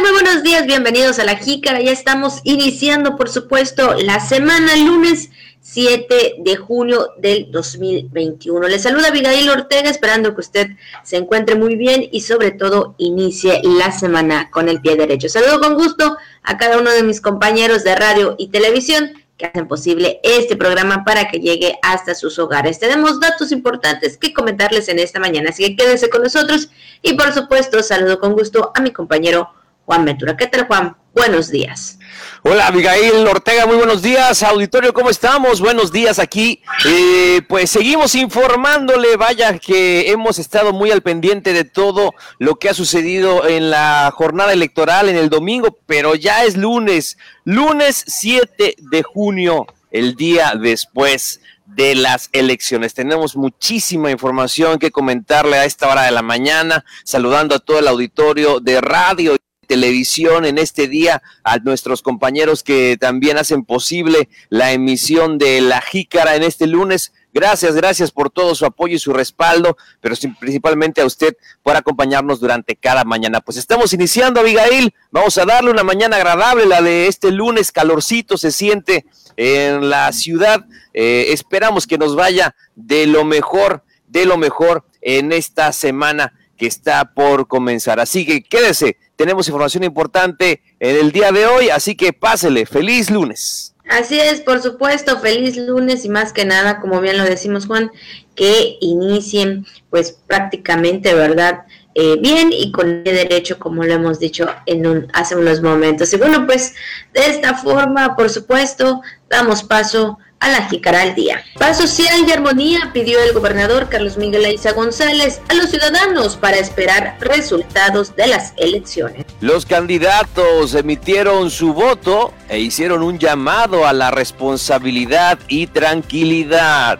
Muy buenos días, bienvenidos a la Jícara. Ya estamos iniciando, por supuesto, la semana lunes 7 de junio del 2021. Les saluda Abigail Ortega, esperando que usted se encuentre muy bien y sobre todo inicie la semana con el pie derecho. Saludo con gusto a cada uno de mis compañeros de radio y televisión que hacen posible este programa para que llegue hasta sus hogares. Tenemos datos importantes que comentarles en esta mañana, así que quédense con nosotros y por supuesto saludo con gusto a mi compañero Juan Ventura. ¿Qué tal Juan? Buenos días. Hola Abigail Ortega, muy buenos días. Auditorio, ¿cómo estamos? Buenos días aquí. Eh, pues seguimos informándole, vaya que hemos estado muy al pendiente de todo lo que ha sucedido en la jornada electoral en el domingo, pero ya es lunes, lunes 7 de junio, el día después de las elecciones. Tenemos muchísima información que comentarle a esta hora de la mañana, saludando a todo el auditorio de radio televisión en este día, a nuestros compañeros que también hacen posible la emisión de La Jícara en este lunes. Gracias, gracias por todo su apoyo y su respaldo, pero principalmente a usted por acompañarnos durante cada mañana. Pues estamos iniciando, Abigail. Vamos a darle una mañana agradable, la de este lunes, calorcito se siente en la ciudad. Eh, esperamos que nos vaya de lo mejor, de lo mejor en esta semana que está por comenzar. Así que quédese, tenemos información importante en el día de hoy, así que pásele, feliz lunes. Así es, por supuesto, feliz lunes y más que nada, como bien lo decimos Juan, que inicien pues prácticamente, ¿verdad? Eh, bien y con derecho, como lo hemos dicho en un, hace unos momentos. Y bueno, pues de esta forma, por supuesto, damos paso a la Jícara al Día. Paz social y armonía pidió el gobernador Carlos Miguel Aiza González a los ciudadanos para esperar resultados de las elecciones. Los candidatos emitieron su voto e hicieron un llamado a la responsabilidad y tranquilidad.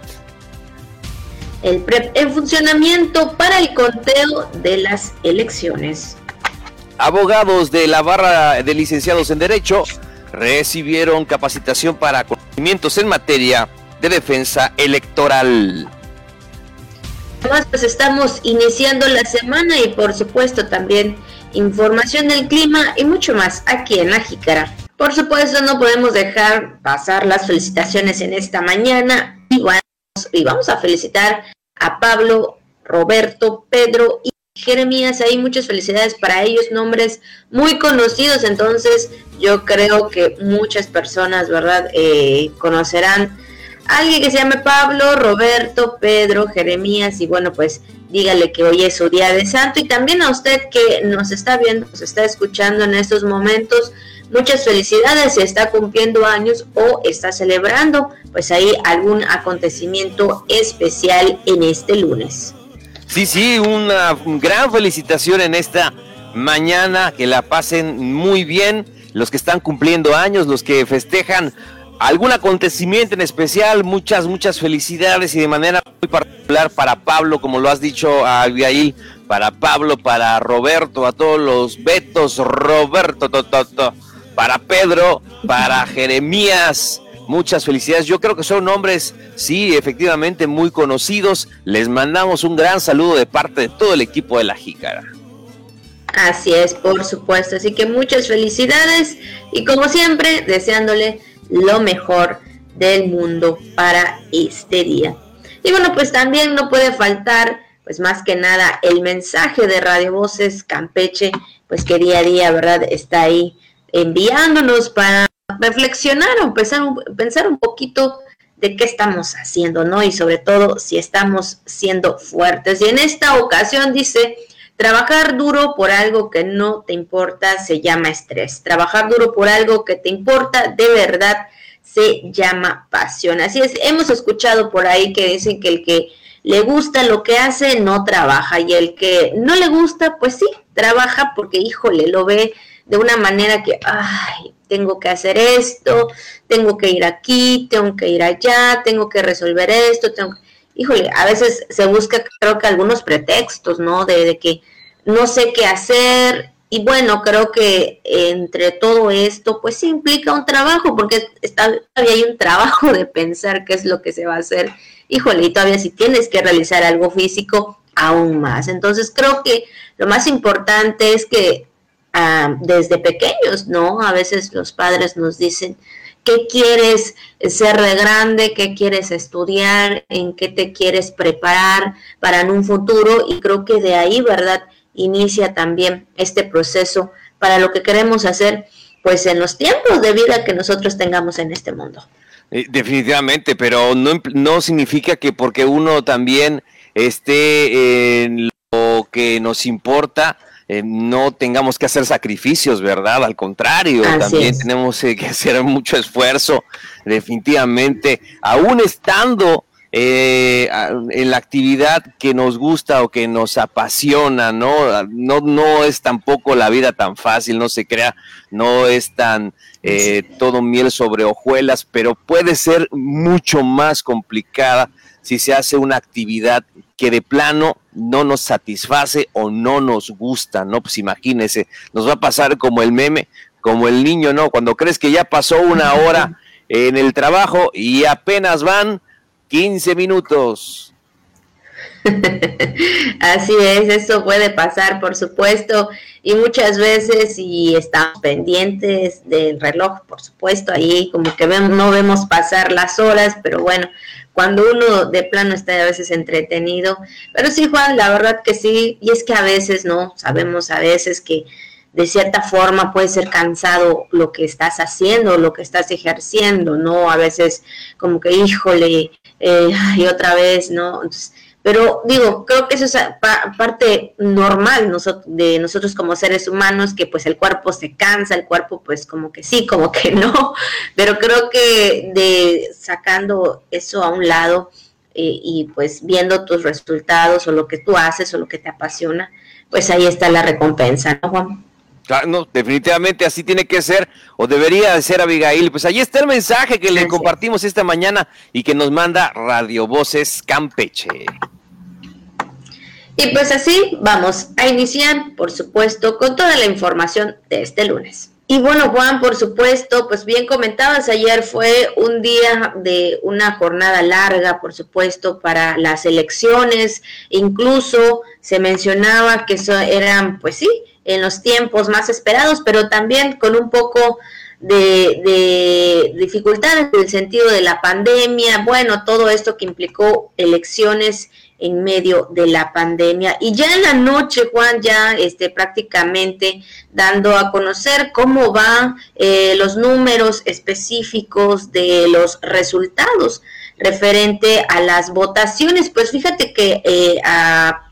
El PREP en funcionamiento para el conteo de las elecciones. Abogados de la barra de licenciados en Derecho recibieron capacitación para conocimientos en materia de defensa electoral. Además, pues estamos iniciando la semana y por supuesto también información del clima y mucho más aquí en la Jícara. Por supuesto, no podemos dejar pasar las felicitaciones en esta mañana y vamos, y vamos a felicitar a Pablo, Roberto, Pedro y Jeremías, hay muchas felicidades para ellos, nombres muy conocidos, entonces yo creo que muchas personas, ¿verdad?, eh, conocerán a alguien que se llame Pablo, Roberto, Pedro, Jeremías, y bueno, pues dígale que hoy es su día de santo, y también a usted que nos está viendo, nos está escuchando en estos momentos, muchas felicidades si está cumpliendo años o está celebrando, pues ahí algún acontecimiento especial en este lunes. Sí, sí, una gran felicitación en esta mañana, que la pasen muy bien los que están cumpliendo años, los que festejan algún acontecimiento en especial, muchas, muchas felicidades y de manera muy particular para Pablo, como lo has dicho a Abigail, para Pablo, para Roberto, a todos los Betos, Roberto, para Pedro, para Jeremías, Muchas felicidades. Yo creo que son nombres, sí, efectivamente muy conocidos. Les mandamos un gran saludo de parte de todo el equipo de la Jícara. Así es, por supuesto. Así que muchas felicidades y como siempre, deseándole lo mejor del mundo para este día. Y bueno, pues también no puede faltar, pues más que nada, el mensaje de Radio Voces Campeche, pues que día a día, ¿verdad? Está ahí enviándonos para reflexionar o pensar, pensar un poquito de qué estamos haciendo, ¿no? Y sobre todo si estamos siendo fuertes. Y en esta ocasión dice, trabajar duro por algo que no te importa se llama estrés. Trabajar duro por algo que te importa de verdad se llama pasión. Así es, hemos escuchado por ahí que dicen que el que le gusta lo que hace no trabaja y el que no le gusta, pues sí, trabaja porque, híjole, lo ve de una manera que, ay, tengo que hacer esto, tengo que ir aquí, tengo que ir allá, tengo que resolver esto, tengo Híjole, a veces se busca creo que algunos pretextos, ¿no? De, que no sé qué hacer y bueno, creo que entre todo esto pues implica un trabajo porque está, todavía hay un trabajo de pensar qué es lo que se va a hacer. Híjole, y todavía si tienes que realizar algo físico, aún más. Entonces creo que lo más importante es que desde pequeños, ¿no? A veces los padres nos dicen, ¿qué quieres ser de grande? ¿Qué quieres estudiar? ¿En qué te quieres preparar para en un futuro? Y creo que de ahí, ¿verdad? Inicia también este proceso para lo que queremos hacer, pues en los tiempos de vida que nosotros tengamos en este mundo. Eh, definitivamente, pero no, no significa que porque uno también esté en lo que nos importa, eh, no tengamos que hacer sacrificios, ¿verdad? Al contrario, también tenemos eh, que hacer mucho esfuerzo, definitivamente, aún estando eh, en la actividad que nos gusta o que nos apasiona, ¿no? No, no es tampoco la vida tan fácil, no se crea, no es tan todo miel sobre hojuelas, pero puede ser mucho más complicada si se hace una actividad que de plano no nos satisface o no nos gusta, ¿no? Pues imagínese, nos va a pasar como el meme, como el niño, ¿no? Cuando crees que ya pasó una hora en el trabajo y apenas van 15 minutos. Así es, eso puede pasar, por supuesto, y muchas veces si estamos pendientes del reloj, por supuesto, ahí como que no vemos pasar las horas, pero bueno, cuando uno de plano está a veces entretenido. Pero sí, Juan, la verdad que sí, y es que a veces, ¿no? Sabemos a veces que de cierta forma puede ser cansado lo que estás haciendo, lo que estás ejerciendo, ¿no? A veces como que, híjole, eh, y otra vez, ¿no? Pero digo, creo que eso es parte normal de nosotros como seres humanos, que pues el cuerpo se cansa, el cuerpo pues como que sí, como que no, pero creo que de sacando eso a un lado eh, y pues viendo tus resultados o lo que tú haces o lo que te apasiona, pues ahí está la recompensa, ¿no, Juan? no, definitivamente así tiene que ser, o debería de ser Abigail. Pues ahí está el mensaje que le compartimos esta mañana y que nos manda Radio Voces Campeche. Y pues así vamos a iniciar, por supuesto, con toda la información de este lunes. Y bueno, Juan, por supuesto, pues bien comentabas, ayer fue un día de una jornada larga, por supuesto, para las elecciones. Incluso se mencionaba que eso eran, pues sí, en los tiempos más esperados, pero también con un poco de, de, dificultades en el sentido de la pandemia, bueno, todo esto que implicó elecciones en medio de la pandemia. Y ya en la noche, Juan, ya este, prácticamente dando a conocer cómo van eh, los números específicos de los resultados referente a las votaciones. Pues fíjate que eh, a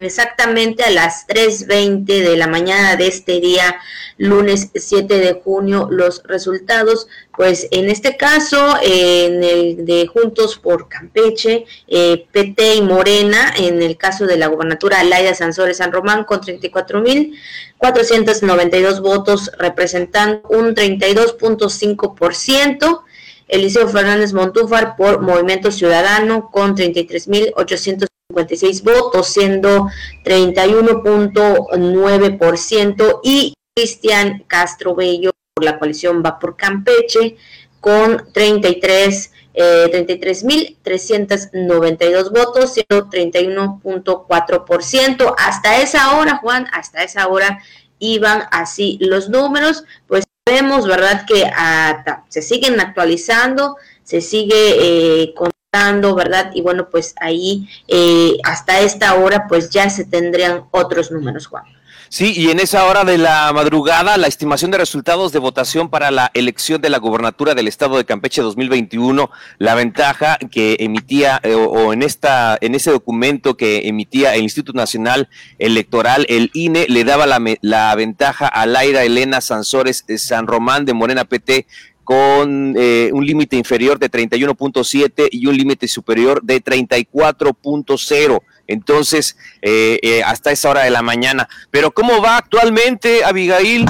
exactamente a las 3.20 de la mañana de este día, lunes 7 de junio, los resultados, pues en este caso, en el de Juntos por Campeche, eh, PT y Morena, en el caso de la gubernatura Laida Sansores San Román, con 34.492 votos, representando un 32.5%. Eliseo Fernández Montúfar por Movimiento Ciudadano con 33.800 56 votos, siendo 31.9%, y Cristian Castro Bello por la coalición Va por Campeche con 33 eh, 33.392 votos, siendo 31.4%. Hasta esa hora, Juan, hasta esa hora iban así los números, pues vemos, ¿verdad? Que ah, se siguen actualizando, se sigue eh, con ¿verdad? Y bueno, pues ahí eh, hasta esta hora pues ya se tendrían otros números, Juan. Sí, y en esa hora de la madrugada, la estimación de resultados de votación para la elección de la gobernatura del estado de Campeche 2021, la ventaja que emitía eh, o en esta en ese documento que emitía el Instituto Nacional Electoral, el INE le daba la, la ventaja a Laira Elena Sansores San Román de Morena PT con eh, un límite inferior de 31.7 y un límite superior de 34.0. Entonces, eh, eh, hasta esa hora de la mañana. Pero ¿cómo va actualmente, Abigail?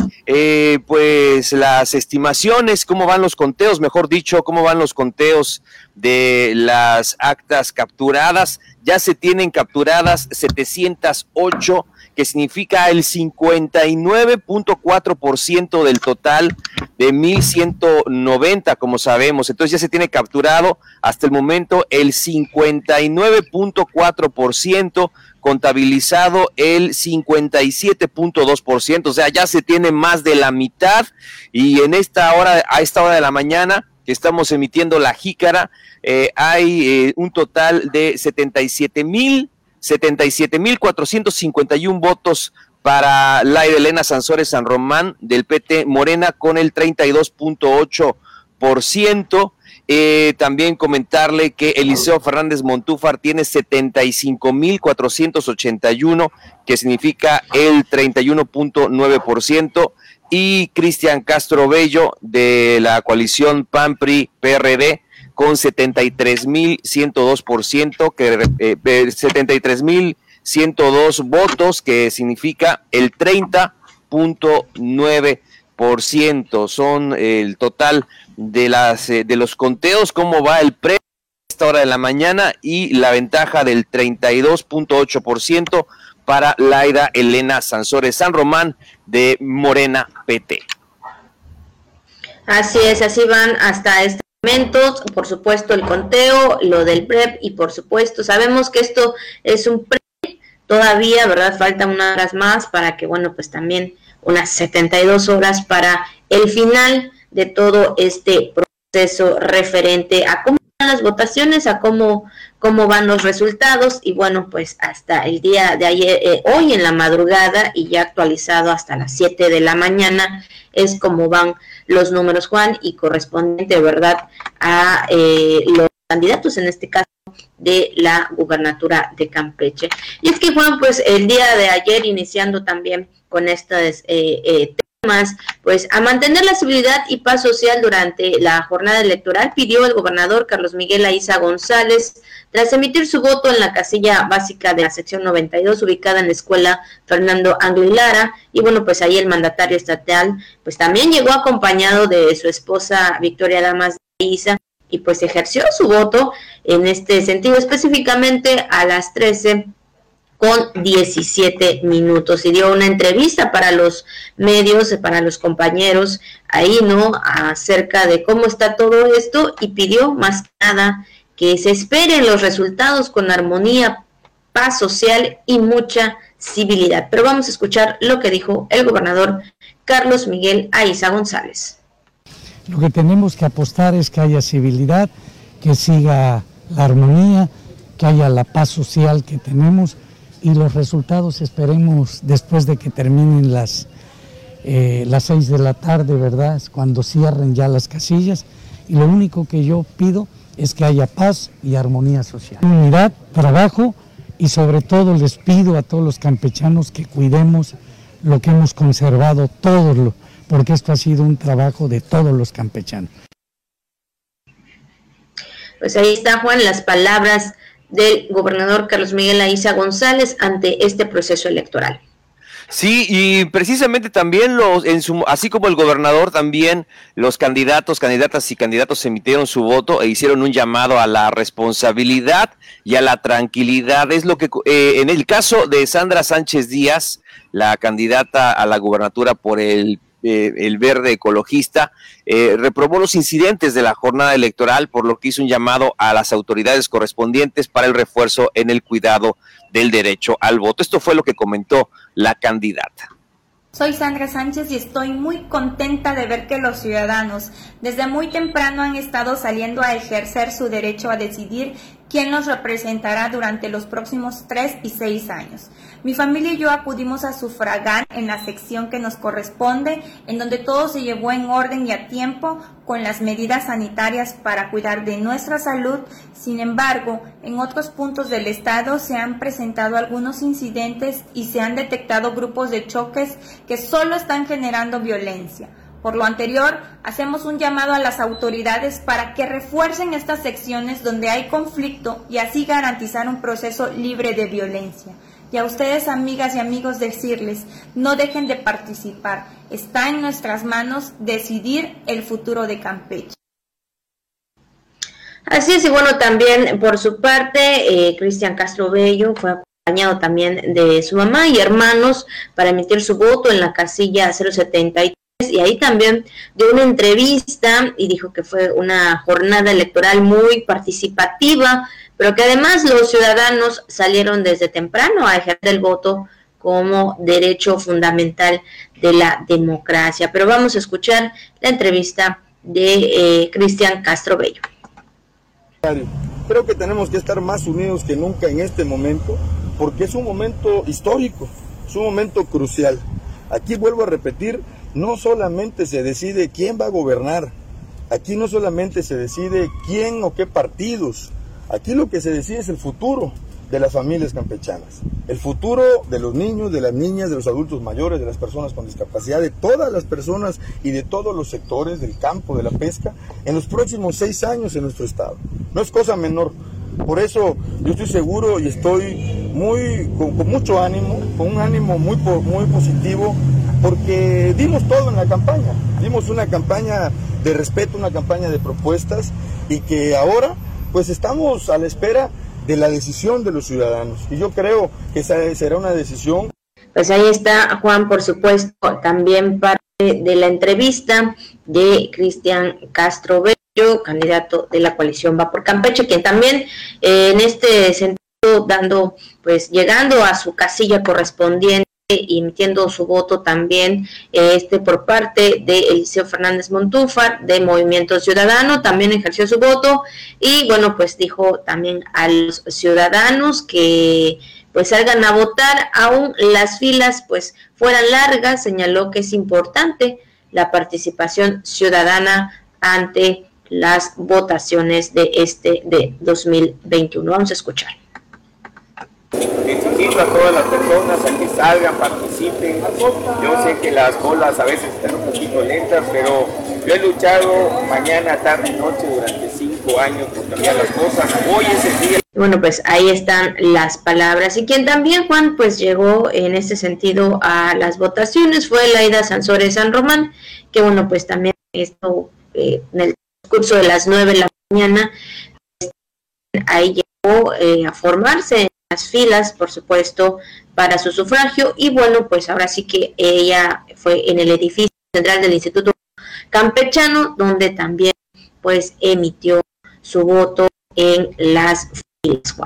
pues las estimaciones, ¿cómo van los conteos? Mejor dicho, ¿cómo van los conteos de las actas capturadas? Ya se tienen capturadas 708 que significa el 59.4% del total de 1190, como sabemos. Entonces ya se tiene capturado hasta el momento el 59.4%, contabilizado el 57.2%, o sea, ya se tiene más de la mitad y en esta hora, a esta hora de la mañana, que estamos emitiendo la jícara, eh, hay eh, un total de 77 mil 77.451 votos para la Elena Sansores San Román del PT Morena con el 32.8%. Eh, también comentarle que Eliseo Fernández Montúfar tiene 75.481, que significa el 31.9%, y Cristian Castro Bello de la coalición PAN-PRI-PRD con 73.102%, que eh, 73.102 votos, que significa el 30.9%. Son el total de las eh, de los conteos, cómo va el pre esta hora de la mañana y la ventaja del 32.8% para Laida Elena Sansores San Román de Morena PT. Así es, así van hasta por supuesto el conteo, lo del PREP y por supuesto sabemos que esto es un PREP, todavía, ¿verdad? Faltan unas horas más para que, bueno, pues también unas 72 horas para el final de todo este proceso referente a cómo van las votaciones, a cómo, cómo van los resultados y bueno, pues hasta el día de ayer, eh, hoy en la madrugada y ya actualizado hasta las 7 de la mañana es como van los números, Juan, y correspondiente, ¿verdad?, a eh, los candidatos, en este caso, de la gubernatura de Campeche. Y es que, Juan, pues el día de ayer, iniciando también con estas eh, temas, pues a mantener la civilidad y paz social durante la jornada electoral, pidió el gobernador Carlos Miguel Aiza González tras emitir su voto en la casilla básica de la sección 92, ubicada en la escuela Fernando Lara, y bueno, pues ahí el mandatario estatal, pues también llegó acompañado de su esposa Victoria Damas de Isa, y pues ejerció su voto en este sentido, específicamente a las 13 con 17 minutos y dio una entrevista para los medios, para los compañeros ahí, ¿no? Acerca de cómo está todo esto y pidió más que nada que se esperen los resultados con armonía, paz social y mucha civilidad. Pero vamos a escuchar lo que dijo el gobernador Carlos Miguel Aiza González. Lo que tenemos que apostar es que haya civilidad, que siga la armonía, que haya la paz social que tenemos y los resultados esperemos después de que terminen las, eh, las seis de la tarde, ¿verdad? Cuando cierren ya las casillas. Y lo único que yo pido es que haya paz y armonía social. Unidad, trabajo y sobre todo les pido a todos los campechanos que cuidemos lo que hemos conservado todos, porque esto ha sido un trabajo de todos los campechanos. Pues ahí está Juan, las palabras del gobernador Carlos Miguel Aiza González ante este proceso electoral. Sí, y precisamente también los, en su, así como el gobernador, también los candidatos, candidatas y candidatos emitieron su voto e hicieron un llamado a la responsabilidad y a la tranquilidad. Es lo que eh, en el caso de Sandra Sánchez Díaz, la candidata a la gubernatura por el eh, el verde ecologista, eh, reprobó los incidentes de la jornada electoral, por lo que hizo un llamado a las autoridades correspondientes para el refuerzo en el cuidado del derecho al voto. Esto fue lo que comentó la candidata. Soy Sandra Sánchez y estoy muy contenta de ver que los ciudadanos desde muy temprano han estado saliendo a ejercer su derecho a decidir quién nos representará durante los próximos tres y seis años. Mi familia y yo acudimos a sufragar en la sección que nos corresponde, en donde todo se llevó en orden y a tiempo con las medidas sanitarias para cuidar de nuestra salud. Sin embargo, en otros puntos del estado se han presentado algunos incidentes y se han detectado grupos de choques que solo están generando violencia. Por lo anterior, hacemos un llamado a las autoridades para que refuercen estas secciones donde hay conflicto y así garantizar un proceso libre de violencia. Y a ustedes, amigas y amigos, decirles, no dejen de participar. Está en nuestras manos decidir el futuro de Campeche. Así es, y bueno, también por su parte, eh, Cristian Castro Bello fue acompañado también de su mamá y hermanos para emitir su voto en la casilla 073 y ahí también dio una entrevista y dijo que fue una jornada electoral muy participativa, pero que además los ciudadanos salieron desde temprano a ejercer el voto como derecho fundamental de la democracia. Pero vamos a escuchar la entrevista de eh, Cristian Castro Bello. Creo que tenemos que estar más unidos que nunca en este momento, porque es un momento histórico, es un momento crucial. Aquí vuelvo a repetir, no solamente se decide quién va a gobernar, aquí no solamente se decide quién o qué partidos, aquí lo que se decide es el futuro de las familias campechanas, el futuro de los niños, de las niñas, de los adultos mayores, de las personas con discapacidad, de todas las personas y de todos los sectores del campo, de la pesca, en los próximos seis años en nuestro estado. No es cosa menor. Por eso yo estoy seguro y estoy muy con, mucho ánimo, con un ánimo muy, muy positivo, porque dimos todo en la campaña, dimos una campaña de respeto, una campaña de propuestas y que ahora pues estamos a la espera de la decisión de los ciudadanos. Y yo creo que esa será una decisión. Pues ahí está Juan, por supuesto, también parte de la entrevista de Cristian Castro Bello, candidato de la coalición Va por Campeche, quien también eh, en este sentido dando, pues llegando a su casilla correspondiente emitiendo su voto también este por parte de Eliseo Fernández Montúfar de Movimiento Ciudadano, también ejerció su voto y bueno, pues dijo también a los ciudadanos que pues salgan a votar, aún las filas pues fueran largas, señaló que es importante la participación ciudadana ante las votaciones de este de 2021. Vamos a escuchar invito a todas las personas a que salgan, participen. Yo sé que las colas a veces están un poquito lentas, pero yo he luchado mañana, tarde y noche durante cinco años por cambiar las cosas. Hoy es el día. Bueno, pues ahí están las palabras. Y quien también, Juan, pues llegó en este sentido a las votaciones fue Laida Sansores San Román, que bueno, pues también esto eh, en el curso de las nueve de la mañana, pues, ahí llegó eh, a formarse las filas, por supuesto, para su sufragio. Y bueno, pues ahora sí que ella fue en el edificio central del Instituto Campechano, donde también pues emitió su voto en las filas,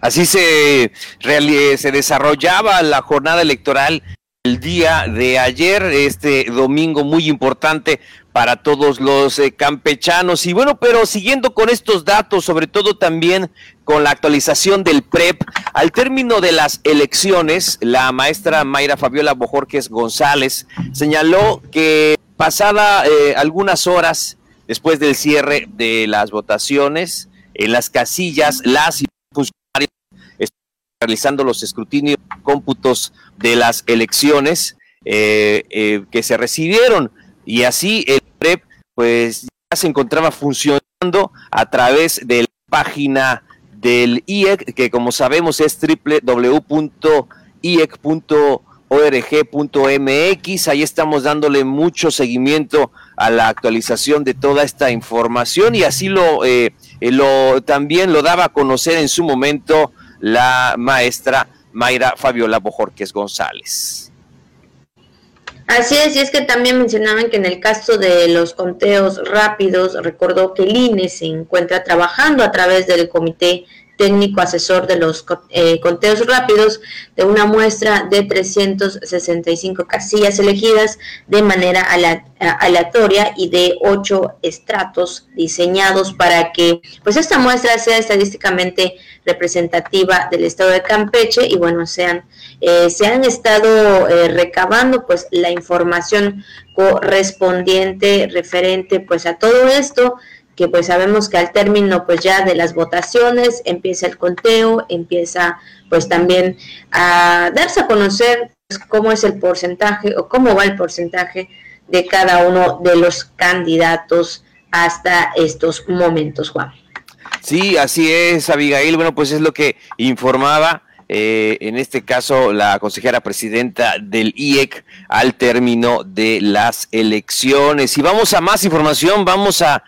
Así se, se desarrollaba la jornada electoral el día de ayer, este domingo muy importante para todos los eh, campechanos. Y bueno, pero siguiendo con estos datos, sobre todo también con la actualización del PREP, al término de las elecciones, la maestra Mayra Fabiola Bojorques González señaló que pasada eh, algunas horas después del cierre de las votaciones, en las casillas, las funcionarias están realizando los escrutinios cómputos de las elecciones eh, que se recibieron y así el PREP pues ya se encontraba funcionando a través de la página del IEC, que como sabemos es www.iec.org.mx. Ahí estamos dándole mucho seguimiento a la actualización de toda esta información y así lo, eh, lo también lo daba a conocer en su momento la maestra Mayra Fabiola Bojorques González. Así es, y es que también mencionaban que en el caso de los conteos rápidos, recordó que el INE se encuentra trabajando a través del Comité técnico asesor de los eh, conteos rápidos de una muestra de 365 casillas elegidas de manera aleatoria y de ocho estratos diseñados para que pues esta muestra sea estadísticamente representativa del estado de Campeche y bueno sean eh, se han estado eh, recabando pues la información correspondiente referente pues a todo esto que pues sabemos que al término pues ya de las votaciones empieza el conteo, empieza pues también a darse a conocer pues, cómo es el porcentaje o cómo va el porcentaje de cada uno de los candidatos hasta estos momentos, Juan. Sí, así es, Abigail. Bueno, pues es lo que informaba eh, en este caso la consejera presidenta del IEC, al término de las elecciones. Y vamos a más información, vamos a,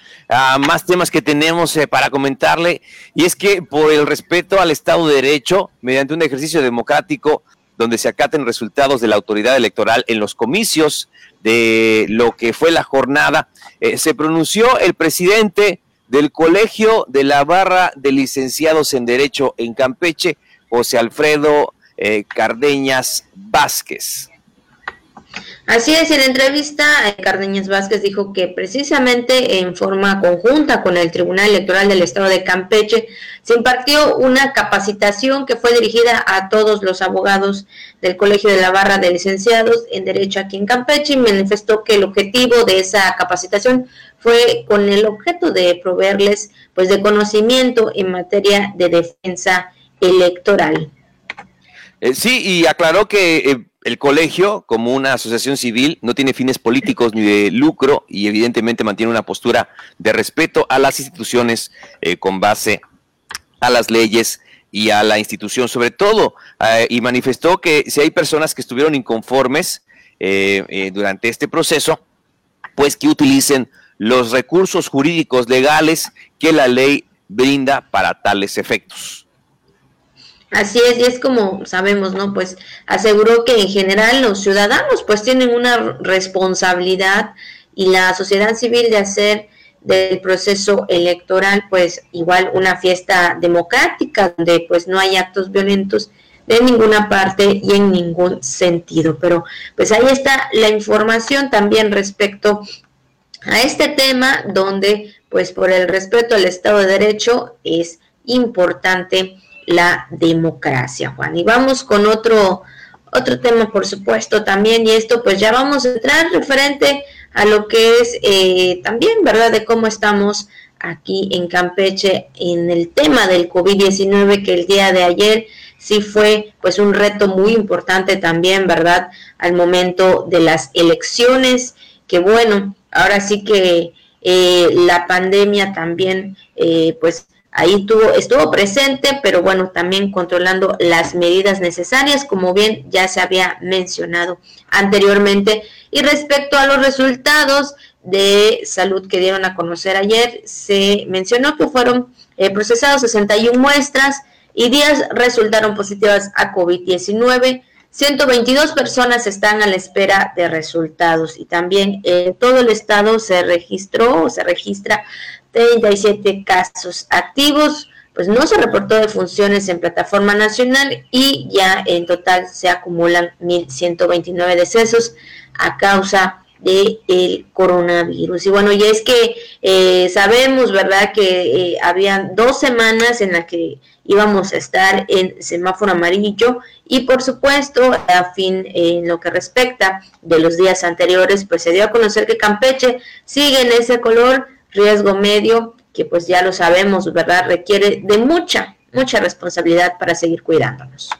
más temas que tenemos eh, para comentarle. Y es que por el respeto al Estado de Derecho, mediante un ejercicio democrático donde se acaten resultados de la autoridad electoral en los comicios de lo que fue la jornada, eh, se pronunció el presidente del Colegio de la Barra de Licenciados en Derecho en Campeche, José Alfredo eh, Cardeñas Vázquez. Así es, en la entrevista, eh, Cardeñas Vázquez dijo que precisamente en forma conjunta con el Tribunal Electoral del Estado de Campeche se impartió una capacitación que fue dirigida a todos los abogados del Colegio de la Barra de Licenciados en Derecho aquí en Campeche y manifestó que el objetivo de esa capacitación fue con el objeto de proveerles pues de conocimiento en materia de defensa electoral. Eh, sí, y aclaró que eh, el colegio, como una asociación civil, no tiene fines políticos ni de lucro y evidentemente mantiene una postura de respeto a las instituciones eh, con base a las leyes y a la institución sobre todo. y manifestó que si hay personas que estuvieron inconformes durante este proceso, pues que utilicen los recursos jurídicos legales que la ley brinda para tales efectos. Así es, y es como sabemos, ¿no? Pues aseguró que en general los ciudadanos pues tienen una responsabilidad y la sociedad civil de hacer del proceso electoral pues igual una fiesta democrática donde pues no hay actos violentos de ninguna parte y en ningún sentido. Pero pues ahí está la información también respecto a este tema donde pues por el respeto al Estado de Derecho es importante la democracia, Juan. Y vamos con otro, otro tema, por supuesto, también, y esto pues ya vamos a entrar referente a lo que es eh, también, ¿verdad?, de cómo estamos aquí en Campeche en el tema del COVID-19, que el día de ayer sí fue pues un reto muy importante también, ¿verdad?, al momento de las elecciones, que bueno, ahora sí que eh, la pandemia también eh, pues ahí tuvo, estuvo presente, pero bueno, también controlando las medidas necesarias, como bien ya se había mencionado anteriormente. Y respecto a los resultados de salud que dieron a conocer ayer, se mencionó que fueron eh, procesados 61 muestras y 10 resultaron positivas a COVID-19. 122 personas están a la espera de resultados y también en todo el estado se registró o se registra 37 casos activos, pues no se reportó de funciones en plataforma nacional y ya en total se acumulan 1.129 decesos a causa del el coronavirus. Y bueno, y es que eh, sabemos, ¿verdad?, que eh, habían dos semanas en las que íbamos a estar en semáforo amarillo y por supuesto, a fin en lo que respecta de los días anteriores, pues se dio a conocer que Campeche sigue en ese color riesgo medio, que pues ya lo sabemos, ¿verdad? Requiere de mucha, mucha responsabilidad para seguir cuidándonos.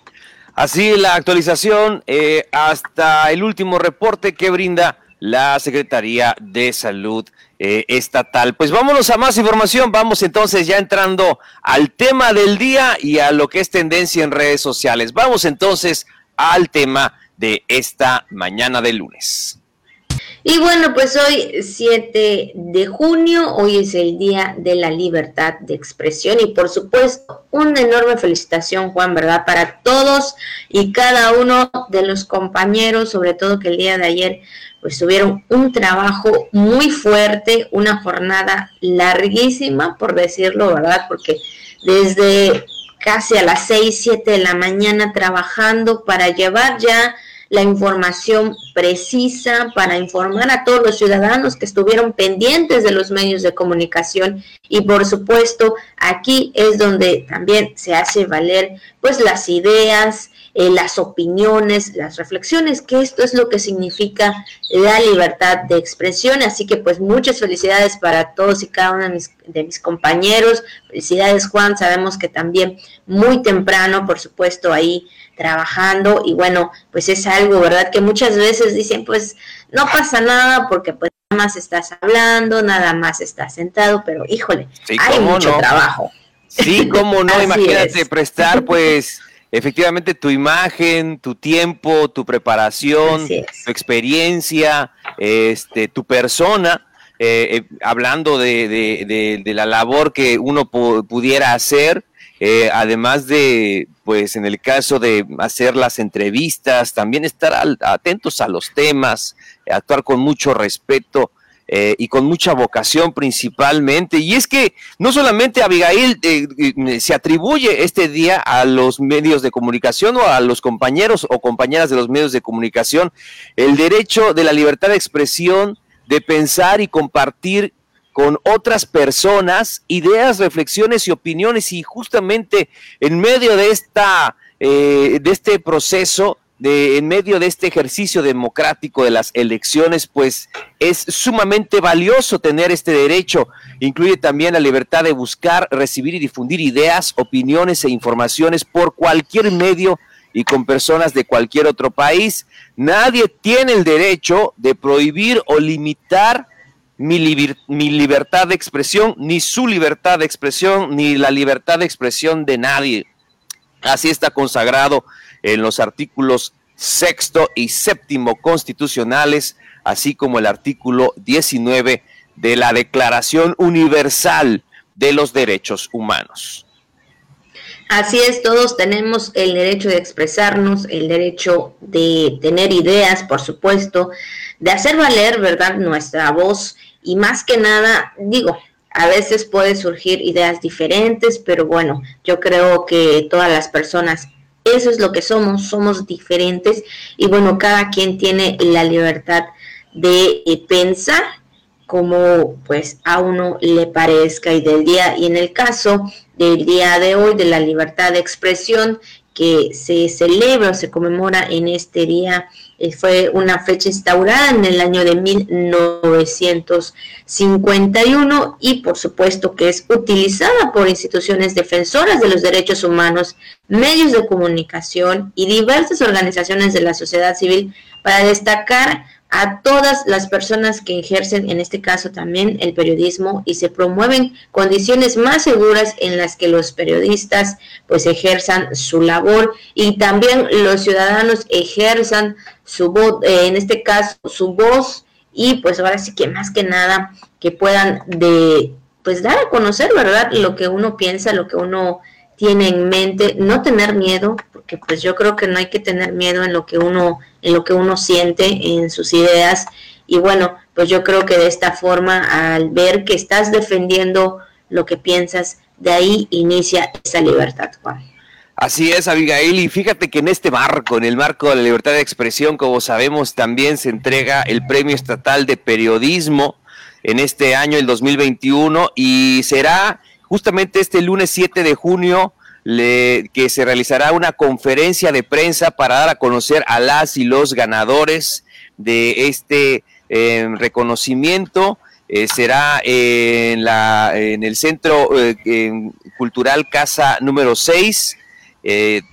Así la actualización eh, hasta el último reporte que brinda la Secretaría de Salud eh, Estatal. Pues vámonos a más información, vamos entonces ya entrando al tema del día y a lo que es tendencia en redes sociales. Vamos entonces al tema de esta mañana de lunes. Y bueno, pues hoy 7 de junio, hoy es el Día de la Libertad de Expresión y por supuesto una enorme felicitación Juan, ¿verdad? Para todos y cada uno de los compañeros, sobre todo que el día de ayer pues tuvieron un trabajo muy fuerte, una jornada larguísima, por decirlo, ¿verdad? Porque desde casi a las 6, 7 de la mañana trabajando para llevar ya la información precisa para informar a todos los ciudadanos que estuvieron pendientes de los medios de comunicación y por supuesto aquí es donde también se hace valer pues las ideas, eh, las opiniones, las reflexiones, que esto es lo que significa la libertad de expresión. Así que pues muchas felicidades para todos y cada uno de mis, de mis compañeros. Felicidades Juan, sabemos que también muy temprano, por supuesto, ahí trabajando y bueno, pues es algo, ¿verdad? Que muchas veces dicen, pues no pasa nada porque pues nada más estás hablando, nada más estás sentado, pero híjole, hay mucho trabajo. Sí, cómo no, imagínate prestar pues efectivamente tu imagen, tu tiempo, tu preparación, tu experiencia, este, tu persona, eh, eh, hablando de, la labor que uno pudiera hacer, eh, además de, pues en el caso de hacer las entrevistas, también estar atentos a los temas, actuar con mucho respeto eh, y con mucha vocación principalmente. Y es que no solamente Abigail eh, eh, se atribuye este día a los medios de comunicación o a los compañeros o compañeras de los medios de comunicación el derecho de la libertad de expresión, de pensar y compartir con otras personas ideas, reflexiones y opiniones y justamente en medio de esta de este proceso de, en medio de este ejercicio democrático de las elecciones, pues es sumamente valioso tener este derecho. Incluye también la libertad de buscar, recibir y difundir ideas, opiniones e informaciones por cualquier medio y con personas de cualquier otro país. Nadie tiene el derecho de prohibir o limitar mi, libertad de expresión, ni su libertad de expresión, ni la libertad de expresión de nadie. Así está consagrado en los artículos sexto y séptimo constitucionales, así como el artículo 19 de la Declaración Universal de los Derechos Humanos. Así es, todos tenemos el derecho de expresarnos, el derecho de tener ideas, por supuesto, de hacer valer, ¿verdad?, nuestra voz y más que nada, digo, a veces puede surgir ideas diferentes, pero bueno, yo creo que todas las personas eso es lo que somos, somos diferentes y bueno, cada quien tiene la libertad de eh, pensar como pues a uno le parezca y del día y en el caso del día de hoy de la libertad de expresión que se celebra o se conmemora en este día. Eh, fue una fecha instaurada en el año de 1951 y por supuesto que es utilizada por instituciones defensoras de los derechos humanos, medios de comunicación y diversas organizaciones de la sociedad civil para destacar a todas las personas que ejercen, en este caso también el periodismo, y se promueven condiciones más seguras en las que los periodistas pues ejerzan su labor y también los ciudadanos ejerzan su voz, eh, en este caso su voz y pues ahora sí que más que nada que puedan de pues dar a conocer, ¿verdad? Lo que uno piensa, lo que uno tiene en mente, no tener miedo, porque pues yo creo que no hay que tener miedo en lo que uno, en lo que uno siente, en sus ideas, y bueno, pues yo creo que de esta forma, al ver que estás defendiendo lo que piensas, de ahí inicia esa libertad, Juan. Así es, Abigail, y fíjate que en este marco, en el marco de la libertad de expresión, como sabemos, también se entrega el Premio Estatal de Periodismo en este año, el 2021, y será justamente este lunes 7 de junio que se realizará una conferencia de prensa para dar a conocer a las y los ganadores de este eh, reconocimiento. Eh, será en, la, en el Centro eh, Cultural Casa número 6,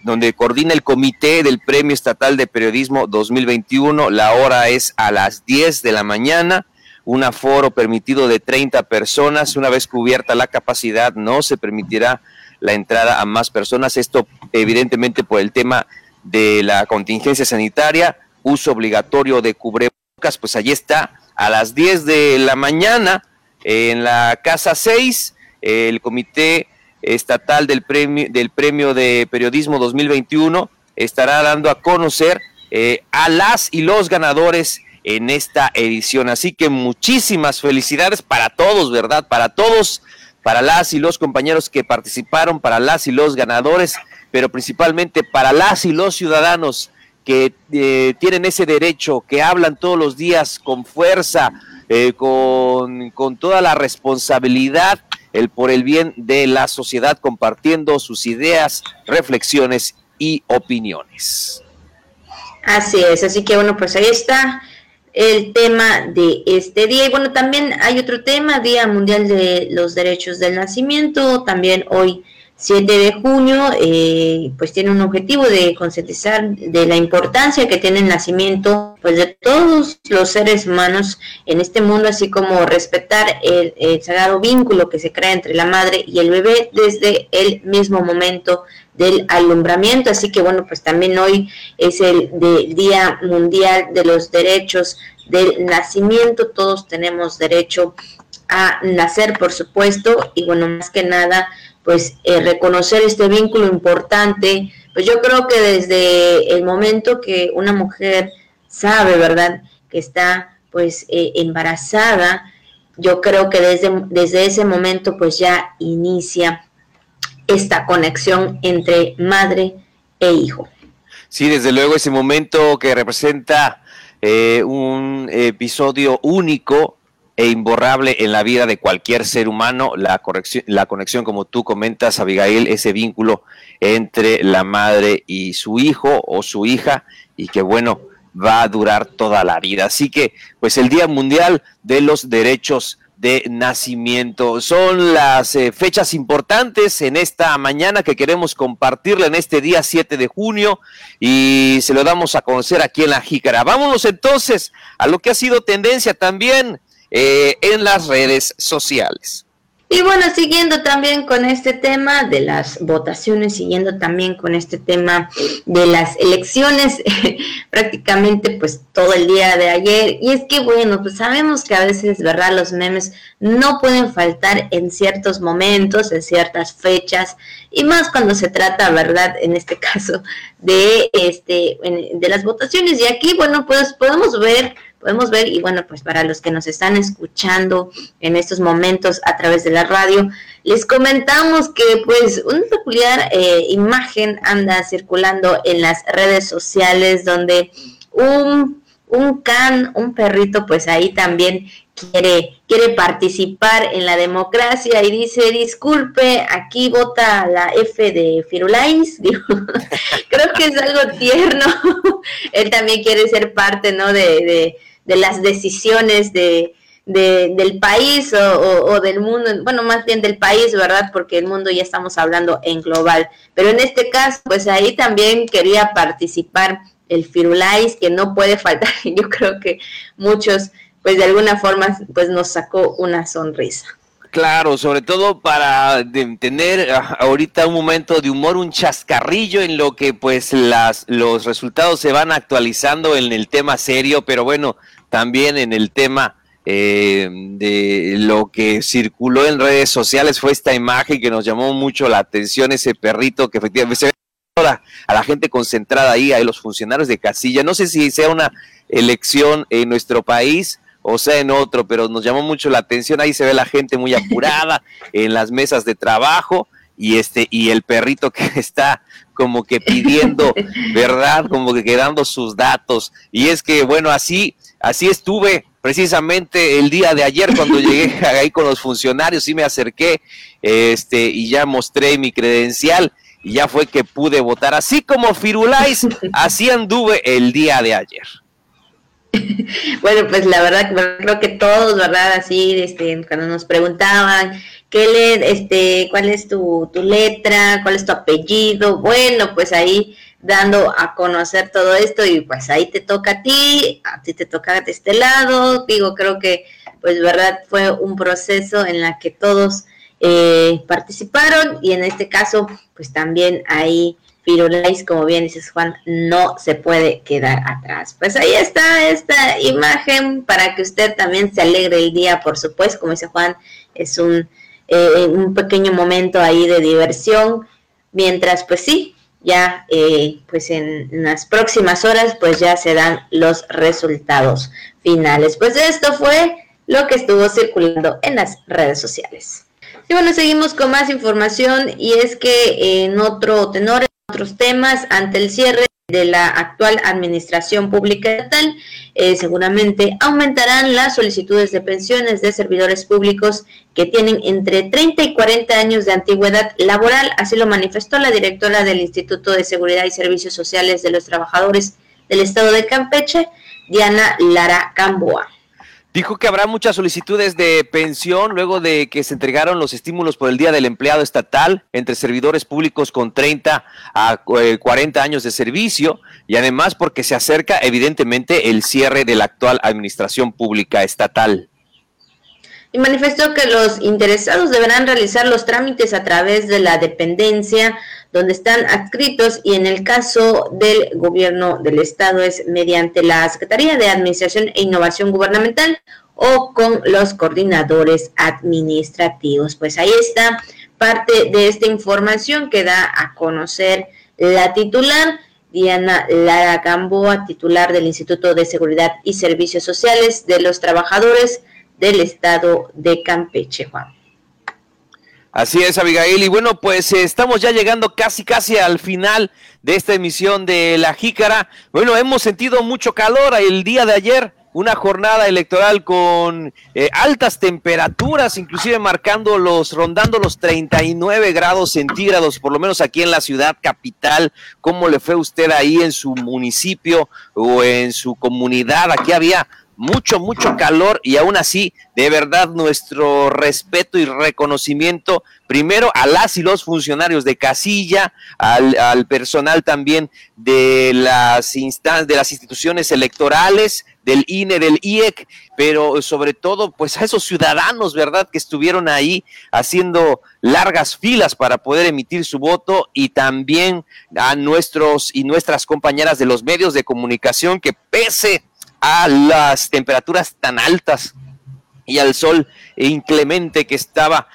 donde coordina el Comité del Premio Estatal de Periodismo 2021. La hora es a las 10 de la mañana un aforo permitido de 30 personas. Una vez cubierta la capacidad, no se permitirá la entrada a más personas. Esto evidentemente por el tema de la contingencia sanitaria, uso obligatorio de cubrebocas, pues allí está, a las 10 de la mañana en la Casa 6, el Comité Estatal del Premio, del premio de Periodismo 2021 estará dando a conocer eh, a las y los ganadores en esta edición. Así que muchísimas felicidades para todos, ¿verdad? Para todos, para las y los compañeros que participaron, para las y los ganadores, pero principalmente para las y los ciudadanos que eh, tienen ese derecho, que hablan todos los días con fuerza, eh, con, con toda la responsabilidad el por el bien de la sociedad, compartiendo sus ideas, reflexiones y opiniones. Así es, así que bueno, pues ahí está el tema de este día. Y bueno, también hay otro tema, Día Mundial de los Derechos del Nacimiento, también hoy 7 de junio, eh, pues tiene un objetivo de concientizar de la importancia que tiene el nacimiento pues de todos los seres humanos en este mundo, así como respetar el, sagrado vínculo que se crea entre la madre y el bebé desde el mismo momento del alumbramiento. Así que bueno, pues también hoy es el Día Mundial de los Derechos del Nacimiento. Todos tenemos derecho a nacer, por supuesto, y bueno, más que nada, pues eh, reconocer este vínculo importante. Pues yo creo que desde el momento que una mujer sabe, ¿verdad?, que está pues eh, embarazada, yo creo que desde, desde ese momento pues ya inicia esta conexión entre madre e hijo. Sí, desde luego ese momento que representa eh, un episodio único e imborrable en la vida de cualquier ser humano, la, corrección, la conexión, como tú comentas, Abigail, ese vínculo entre la madre y su hijo o su hija, y que bueno, va a durar toda la vida. Así que, pues el Día Mundial de los Derechos de Nacimiento. Son las eh, fechas importantes en esta mañana que queremos compartirla en este día 7 de junio y se lo damos a conocer aquí en la Jícara. Vámonos entonces a lo que ha sido tendencia también eh, en las redes sociales. Y bueno, siguiendo también con este tema de las votaciones, siguiendo también con este tema de las elecciones, prácticamente pues todo el día de ayer. Y es que bueno, pues sabemos que a veces, ¿verdad? Los memes no pueden faltar en ciertos momentos, en ciertas fechas, y más cuando se trata, ¿verdad? En este caso de, este, de las votaciones. Y aquí, bueno, pues podemos ver podemos ver y bueno, pues para los que nos están escuchando en estos momentos a través de la radio, les comentamos que pues una peculiar eh, imagen anda circulando en las redes sociales donde un, un can, un perrito, pues ahí también quiere, quiere participar en la democracia y dice, disculpe, aquí vota la F de Firulais. creo que es algo tierno. Él también quiere ser parte, ¿no? de de las decisiones de, del país o, del mundo, bueno, más bien del país, ¿verdad? Porque el mundo ya estamos hablando en global. Pero en este caso, pues ahí también quería participar el Firulais, que no puede faltar. Yo creo que muchos, pues de alguna forma, pues nos sacó una sonrisa. Claro, sobre todo para tener ah, ahorita un momento de humor, un chascarrillo en lo que pues las, los resultados se van actualizando en el tema serio, pero bueno, también en el tema eh, de lo que circuló en redes sociales fue esta imagen que nos llamó mucho la atención, ese perrito que efectivamente se ve a la gente concentrada ahí, a los funcionarios de casilla. No sé si sea una elección en nuestro país o sea en otro, pero nos llamó mucho la atención. Ahí se ve la gente muy apurada en las mesas de trabajo y este y el perrito que está como que pidiendo, ¿verdad? Como que quedando sus datos. Y es que bueno, así así estuve precisamente el día de ayer cuando llegué ahí con los funcionarios y me acerqué este y ya mostré mi credencial y ya fue que pude votar así como Firulais, así anduve el día de ayer. bueno, pues la verdad creo que todos, ¿verdad? Así, este, cuando nos preguntaban qué le, este, cuál es tu, tu letra, cuál es tu apellido, bueno, pues ahí dando a conocer todo esto y pues ahí te toca a ti, a ti te toca de este lado, digo, creo que pues verdad fue un proceso en la que todos eh, participaron y en este caso pues también ahí Firulais, como bien dices Juan, no se puede quedar atrás. Pues ahí está esta imagen para que usted también se alegre el día, por supuesto, como dice Juan, es un, eh, un pequeño momento ahí de diversión, mientras pues sí, ya eh, pues en, las próximas horas pues ya se dan los resultados finales. Pues esto fue lo que estuvo circulando en las redes sociales. Y bueno, seguimos con más información y es que en otro tenor otros temas ante el cierre de la actual administración pública estatal, eh, seguramente aumentarán las solicitudes de pensiones de servidores públicos que tienen entre 30 y 40 años de antigüedad laboral, así lo manifestó la directora del Instituto de Seguridad y Servicios Sociales de los Trabajadores del Estado de Campeche, Diana Lara Camboa. Dijo que habrá muchas solicitudes de pensión luego de que se entregaron los estímulos por el Día del Empleado Estatal entre servidores públicos con 30 a 40 eh, años de servicio y además porque se acerca evidentemente el cierre de la actual administración pública estatal. Y manifestó que los interesados deberán realizar los trámites a través de la dependencia donde están adscritos y en el caso del gobierno del estado es mediante la Secretaría de Administración e Innovación Gubernamental o con los coordinadores administrativos. Pues ahí está parte de esta información que da a conocer la titular. Diana Lara Gamboa, titular del Instituto de Seguridad y Servicios Sociales de los Trabajadores del estado de Campeche, Juan. Así es, Abigail. Y bueno, pues eh, estamos ya llegando casi, casi al final de esta emisión de La Jícara. Bueno, hemos sentido mucho calor el día de ayer, una jornada electoral con eh, altas temperaturas, inclusive marcando los, rondando los 39 grados centígrados, por lo menos aquí en la ciudad capital. ¿Cómo le fue usted ahí en su municipio o en su comunidad? Aquí había mucho, mucho calor y aún así, de verdad, nuestro respeto y reconocimiento primero a las y los funcionarios de casilla, al, personal también de las, de las instituciones electorales, del INE, del IEC, pero sobre todo pues a esos ciudadanos, ¿verdad?, que estuvieron ahí haciendo largas filas para poder emitir su voto y también a nuestros y nuestras compañeras de los medios de comunicación que pese a las temperaturas tan altas y al sol inclemente que estaba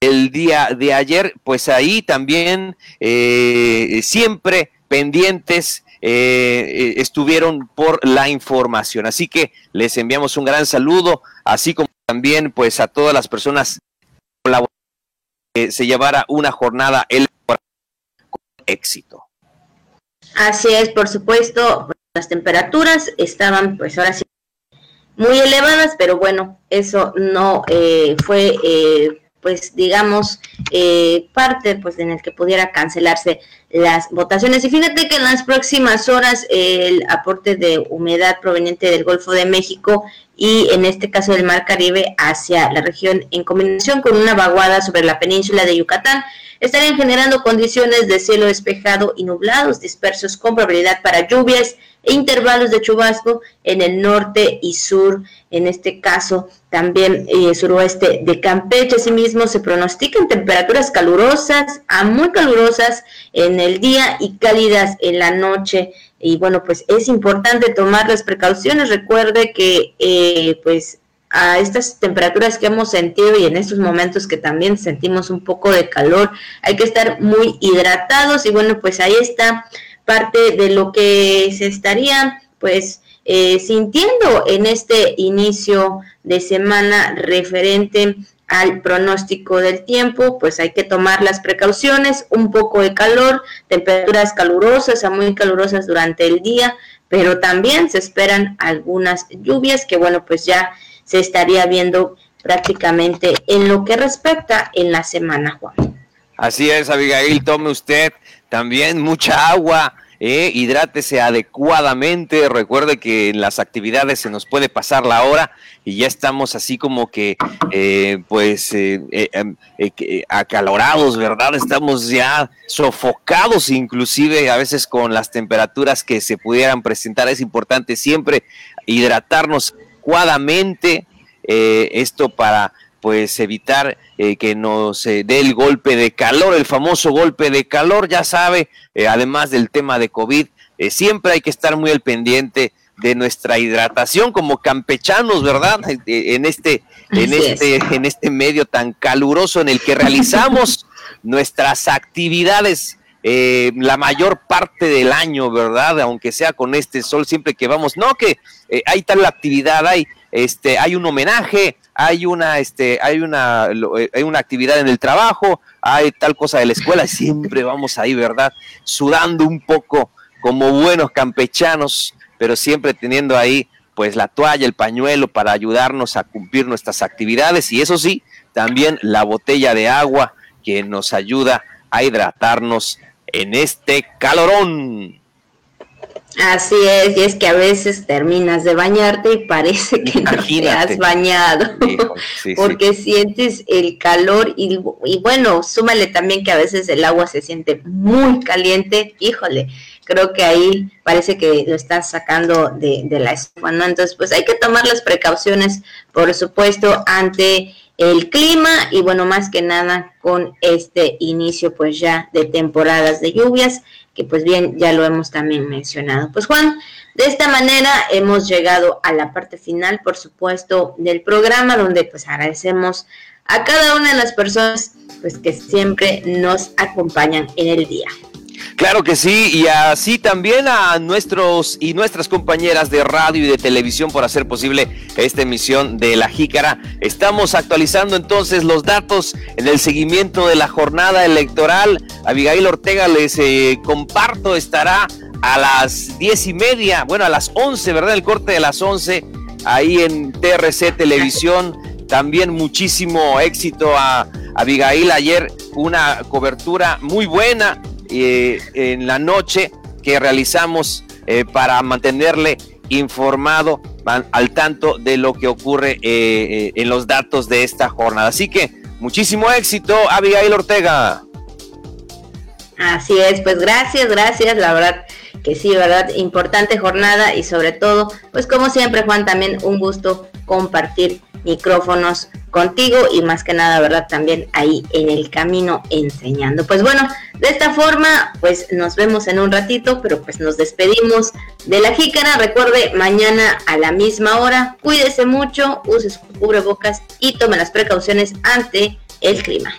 el día de ayer, pues ahí también eh, siempre pendientes eh, estuvieron por la información. Así que les enviamos un gran saludo, así como también pues a todas las personas que se llevara una jornada electoral con éxito. Así es, por supuesto, las temperaturas estaban pues ahora sí muy elevadas, pero bueno, eso no eh, fue eh, pues digamos eh, parte pues en el que pudiera cancelarse las votaciones. Y fíjate que en las próximas horas el aporte de humedad proveniente del Golfo de México y en este caso del Mar Caribe hacia la región en combinación con una vaguada sobre la península de Yucatán estarían generando condiciones de cielo despejado y nublados dispersos con probabilidad para lluvias e intervalos de chubasco en el norte y sur, en este caso también eh, suroeste de Campeche. Asimismo, se pronostican temperaturas calurosas a muy calurosas en el día y cálidas en la noche. Y bueno, pues es importante tomar las precauciones. Recuerde que eh, pues a estas temperaturas que hemos sentido y en estos momentos que también sentimos un poco de calor, hay que estar muy hidratados y bueno, pues ahí está parte de lo que se estaría pues eh, sintiendo en este inicio de semana referente al pronóstico del tiempo, pues hay que tomar las precauciones, un poco de calor, temperaturas calurosas a muy calurosas durante el día, pero también se esperan algunas lluvias que bueno, pues ya se estaría viendo prácticamente en lo que respecta en la semana, Juan. Así es, Abigail, tome usted también mucha agua, eh, hidrátese adecuadamente, recuerde que en las actividades se nos puede pasar la hora y ya estamos así como que, eh, pues, eh, em, acalorados, ¿verdad? Estamos ya sofocados inclusive a veces con las temperaturas que se pudieran presentar. Es importante siempre hidratarnos adecuadamente, eh, esto para pues evitar eh, que nos dé el golpe de calor, el famoso golpe de calor, ya sabe, eh, además del tema de COVID, siempre hay que estar muy al pendiente de nuestra hidratación como campechanos, ¿verdad? En este, en este, en este medio tan caluroso en el que realizamos nuestras actividades eh, la mayor parte del año, ¿verdad? Aunque sea con este sol, siempre que vamos, no que eh, hay tal actividad, hay este, hay un homenaje, hay una, este, hay una, eh, hay una actividad en el trabajo, hay tal cosa de la escuela, siempre vamos ahí, ¿verdad? Sudando un poco como buenos campechanos, pero siempre teniendo ahí pues la toalla, el pañuelo para ayudarnos a cumplir nuestras actividades y eso sí, también la botella de agua que nos ayuda a hidratarnos en este calorón. Así es, y es que a veces terminas de bañarte y parece que no te has bañado, porque sientes el calor y, y, bueno, súmale también que a veces el agua se siente muy caliente, híjole, creo que ahí parece que lo estás sacando de, de la estufa, ¿no? Entonces, pues hay que tomar las precauciones, por supuesto, ante el clima y bueno, más que nada con este inicio pues ya de temporadas de lluvias que pues bien ya lo hemos también mencionado. Pues Juan, de esta manera hemos llegado a la parte final, por supuesto, del programa, donde pues agradecemos a cada una de las personas pues que siempre nos acompañan en el día. Claro que sí, y así también a nuestros y nuestras compañeras de radio y de televisión por hacer posible esta emisión de La Jícara. Estamos actualizando entonces los datos en el seguimiento de la jornada electoral. Abigail Ortega les eh, comparto, estará a las diez y media, bueno, a las once, ¿verdad? El corte de las once, ahí en TRC Televisión. También muchísimo éxito a Abigail ayer, una cobertura muy buena eh, en la noche que realizamos eh, para mantenerle informado al tanto de lo que ocurre eh, en los datos de esta jornada. Así que muchísimo éxito, Abigail Ortega. Así es, pues gracias, gracias, la verdad que sí, ¿verdad? Importante jornada y sobre todo, pues como siempre, Juan, también un gusto compartir micrófonos contigo y más que nada, ¿verdad? También ahí en el camino enseñando. Pues bueno, de esta forma, pues nos vemos en un ratito, pero pues nos despedimos de la jícara. Recuerde, mañana a la misma hora, cuídese mucho, use su cubrebocas y tome las precauciones ante el clima.